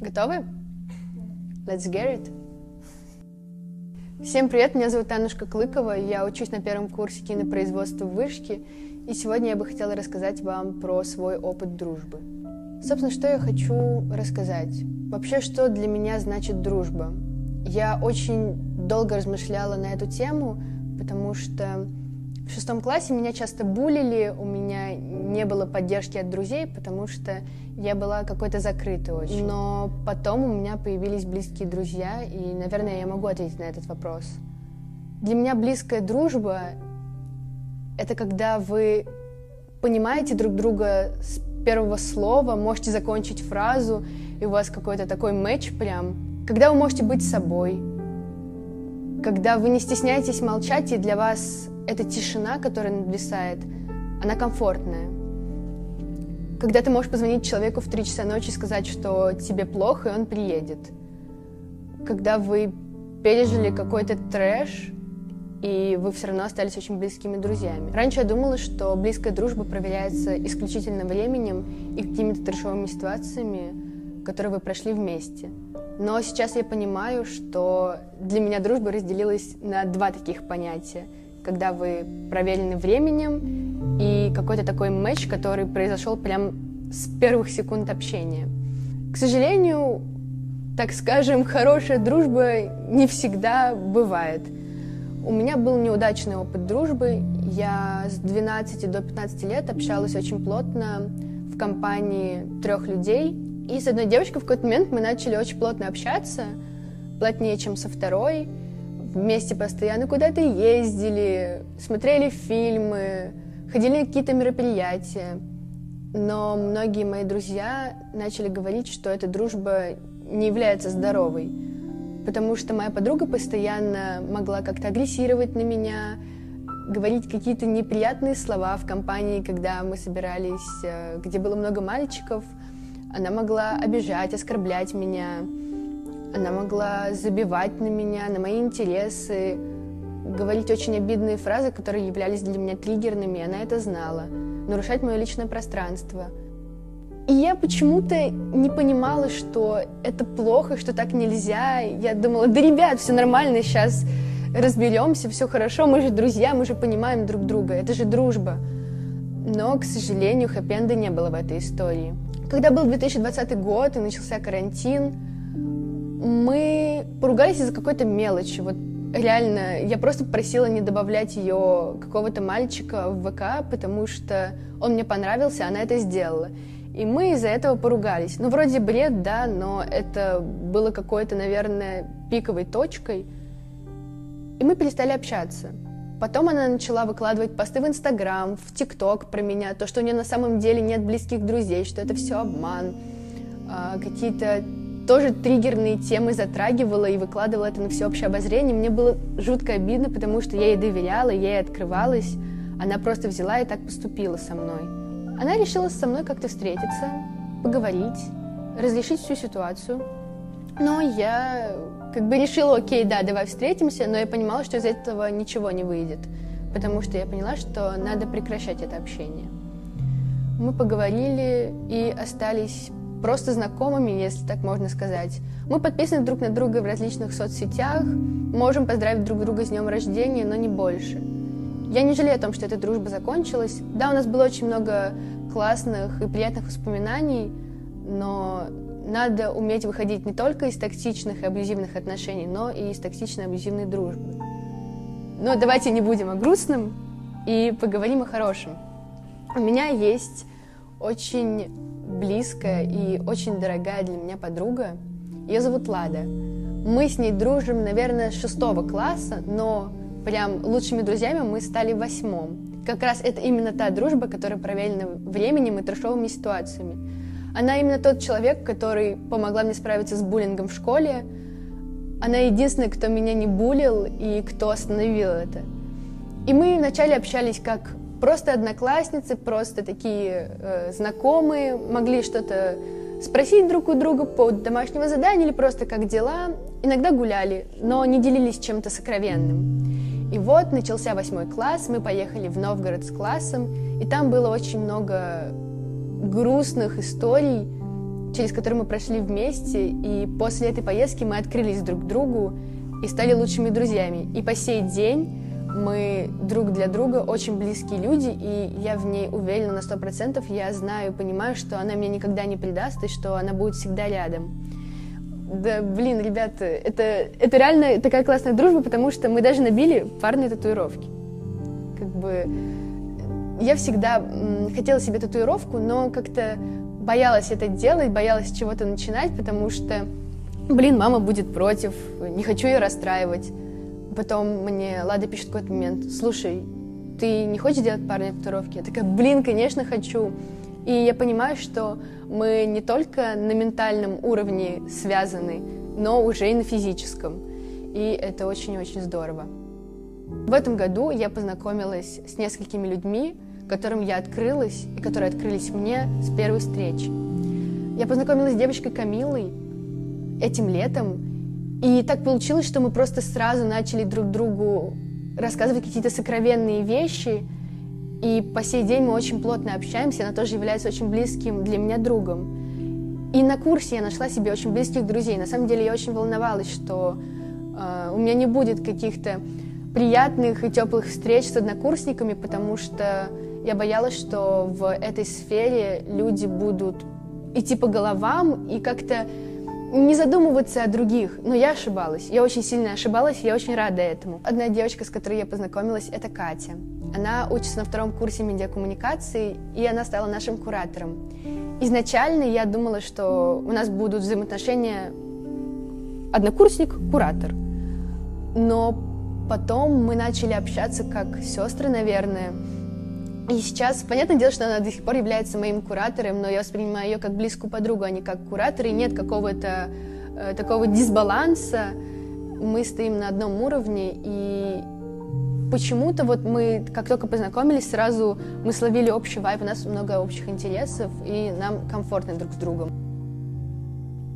Готовы? Let's get it! Всем привет, меня зовут Аннушка Клыкова, я учусь на первом курсе кинопроизводства в Вышке, и сегодня я бы хотела рассказать вам про свой опыт дружбы. Собственно, что я хочу рассказать? Вообще, что для меня значит дружба? Я очень долго размышляла на эту тему, потому что в шестом классе меня часто булили, у меня не было поддержки от друзей, потому что я была какой-то закрытой очень. Но потом у меня появились близкие друзья, и, наверное, я могу ответить на этот вопрос. Для меня близкая дружба — это когда вы понимаете друг друга с первого слова, можете закончить фразу, и у вас какой-то такой матч прям. Когда вы можете быть собой, когда вы не стесняетесь молчать, и для вас эта тишина, которая надвисает, она комфортная. Когда ты можешь позвонить человеку в 3 часа ночи и сказать, что тебе плохо, и он приедет. Когда вы пережили какой-то трэш, и вы все равно остались очень близкими друзьями. Раньше я думала, что близкая дружба проверяется исключительно временем и какими-то трешовыми ситуациями, которые вы прошли вместе. Но сейчас я понимаю, что для меня дружба разделилась на два таких понятия. Когда вы проверены временем и какой-то такой матч, который произошел прям с первых секунд общения. К сожалению, так скажем, хорошая дружба не всегда бывает. У меня был неудачный опыт дружбы. Я с 12 до 15 лет общалась очень плотно в компании трех людей, и с одной девочкой в какой-то момент мы начали очень плотно общаться, плотнее, чем со второй. Вместе постоянно куда-то ездили, смотрели фильмы, ходили на какие-то мероприятия. Но многие мои друзья начали говорить, что эта дружба не является здоровой, потому что моя подруга постоянно могла как-то агрессировать на меня, говорить какие-то неприятные слова в компании, когда мы собирались, э, где было много мальчиков – она могла обижать, оскорблять меня. Она могла забивать на меня, на мои интересы, говорить очень обидные фразы, которые являлись для меня триггерными, она это знала. Нарушать мое личное пространство. И я почему-то не понимала, что это плохо, что так нельзя. Я думала, да, ребят, все нормально, сейчас разберемся, все хорошо, мы же друзья, мы же понимаем друг друга, это же дружба. Но, к сожалению, хэппи не было в этой истории. Когда был 2020 год и начался карантин, мы поругались из-за какой-то мелочи. Вот реально, я просто просила не добавлять ее какого-то мальчика в ВК, потому что он мне понравился, она это сделала. И мы из-за этого поругались. Ну, вроде бред, да, но это было какой-то, наверное, пиковой точкой. И мы перестали общаться. Потом она начала выкладывать посты в Инстаграм, в ТикТок про меня, то, что у нее на самом деле нет близких друзей, что это все обман. А, какие-то тоже триггерные темы затрагивала и выкладывала это на всеобщее обозрение. Мне было жутко обидно, потому что я ей доверяла, я ей открывалась. Она просто взяла и так поступила со мной. Она решила со мной как-то встретиться, поговорить, разрешить всю ситуацию. Но я как бы решила, окей, да, давай встретимся, но я понимала, что из этого ничего не выйдет, потому что я поняла, что надо прекращать это общение. Мы поговорили и остались просто знакомыми, если так можно сказать. Мы подписаны друг на друга в различных соцсетях, можем поздравить друг друга с днем рождения, но не больше. Я не жалею о том, что эта дружба закончилась. Да, у нас было очень много классных и приятных воспоминаний, но надо уметь выходить не только из токсичных и абьюзивных отношений, но и из токсичной абьюзивной дружбы. Но давайте не будем о грустном и поговорим о хорошем. У меня есть очень близкая и очень дорогая для меня подруга. Ее зовут Лада. Мы с ней дружим, наверное, с шестого класса, но прям лучшими друзьями мы стали восьмом. Как раз это именно та дружба, которая проверена временем и трешовыми ситуациями. Она именно тот человек, который помогла мне справиться с буллингом в школе. Она единственная, кто меня не булил и кто остановил это. И мы вначале общались как просто одноклассницы, просто такие э, знакомые, могли что-то спросить друг у друга по домашнего задания или просто как дела. Иногда гуляли, но не делились чем-то сокровенным. И вот начался восьмой класс, мы поехали в Новгород с классом, и там было очень много грустных историй, через который мы прошли вместе, и после этой поездки мы открылись друг другу и стали лучшими друзьями. И по сей день мы друг для друга очень близкие люди, и я в ней уверена на сто процентов. Я знаю и понимаю, что она меня никогда не предаст, и что она будет всегда рядом. Да, блин, ребята, это, это реально такая классная дружба, потому что мы даже набили парные татуировки. Как бы я всегда хотела себе татуировку, но как-то боялась это делать, боялась чего-то начинать, потому что, блин, мама будет против, не хочу ее расстраивать. Потом мне Лада пишет какой-то момент, слушай, ты не хочешь делать парные татуировки? Я такая, блин, конечно, хочу. И я понимаю, что мы не только на ментальном уровне связаны, но уже и на физическом. И это очень-очень здорово. В этом году я познакомилась с несколькими людьми, которым я открылась и которые открылись мне с первой встречи. Я познакомилась с девочкой Камилой этим летом, и так получилось, что мы просто сразу начали друг другу рассказывать какие-то сокровенные вещи, и по сей день мы очень плотно общаемся, она тоже является очень близким для меня другом. И на курсе я нашла себе очень близких друзей. На самом деле я очень волновалась, что э, у меня не будет каких-то приятных и теплых встреч с однокурсниками, потому что я боялась, что в этой сфере люди будут идти по головам и как-то не задумываться о других. Но я ошибалась. Я очень сильно ошибалась, я очень рада этому. Одна девочка, с которой я познакомилась, это Катя. Она учится на втором курсе медиакоммуникации, и она стала нашим куратором. Изначально я думала, что у нас будут взаимоотношения однокурсник-куратор. Но потом мы начали общаться как сестры, наверное, и сейчас, понятное дело, что она до сих пор является моим куратором, но я воспринимаю ее как близкую подругу, а не как куратор, и нет какого-то э, такого дисбаланса. Мы стоим на одном уровне, и почему-то вот мы, как только познакомились, сразу мы словили общий вайб, у нас много общих интересов, и нам комфортно друг с другом.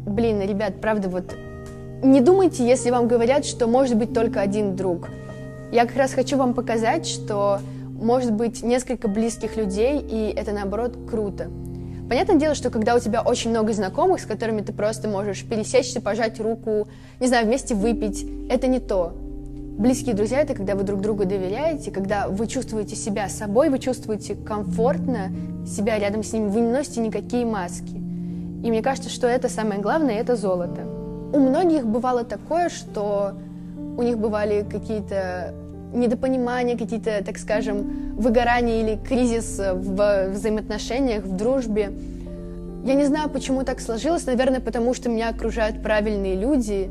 Блин, ребят, правда, вот не думайте, если вам говорят, что может быть только один друг. Я как раз хочу вам показать, что может быть несколько близких людей, и это, наоборот, круто. Понятное дело, что когда у тебя очень много знакомых, с которыми ты просто можешь пересечься, пожать руку, не знаю, вместе выпить, это не то. Близкие друзья — это когда вы друг другу доверяете, когда вы чувствуете себя собой, вы чувствуете комфортно себя рядом с ними, вы не носите никакие маски. И мне кажется, что это самое главное, это золото. У многих бывало такое, что у них бывали какие-то недопонимания, какие-то, так скажем, выгорания или кризис в взаимоотношениях, в дружбе. Я не знаю, почему так сложилось, наверное, потому что меня окружают правильные люди,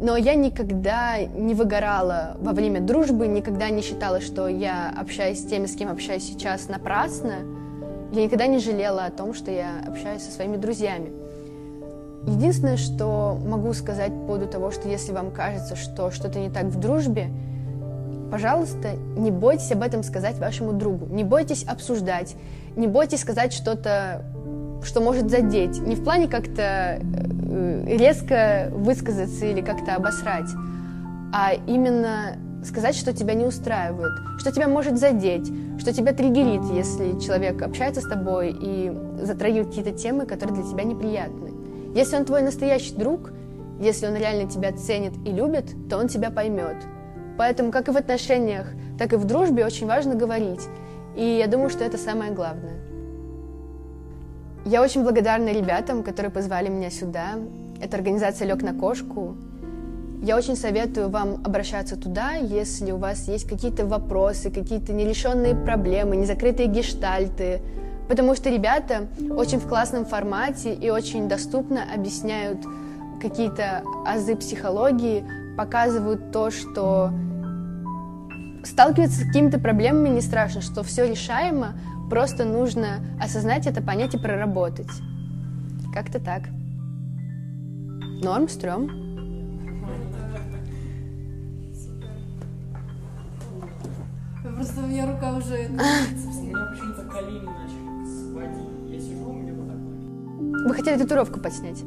но я никогда не выгорала во время дружбы, никогда не считала, что я общаюсь с теми, с кем общаюсь сейчас, напрасно. Я никогда не жалела о том, что я общаюсь со своими друзьями. Единственное, что могу сказать по поводу того, что если вам кажется, что что-то не так в дружбе, пожалуйста, не бойтесь об этом сказать вашему другу, не бойтесь обсуждать, не бойтесь сказать что-то, что может задеть. Не в плане как-то э, резко высказаться или как-то обосрать, а именно сказать, что тебя не устраивает, что тебя может задеть, что тебя триггерит, если человек общается с тобой и затрагивает какие-то темы, которые для тебя неприятны. Если он твой настоящий друг, если он реально тебя ценит и любит, то он тебя поймет – Поэтому как и в отношениях, так и в дружбе очень важно говорить. И я думаю, что это самое главное. Я очень благодарна ребятам, которые позвали меня сюда. Это организация «Лег на кошку». Я очень советую вам обращаться туда, если у вас есть какие-то вопросы, какие-то нерешенные проблемы, незакрытые гештальты, потому что ребята очень в классном формате и очень доступно объясняют какие-то азы психологии, показывают то, что сталкиваться с какими-то проблемами не страшно, что все решаемо, просто нужно осознать это, понять и проработать. Как-то так. Норм, стрём. Просто у меня рука уже... У меня почему-то колени начали сводить. Я сижу, у меня вот так Вы хотели татуировку подснять?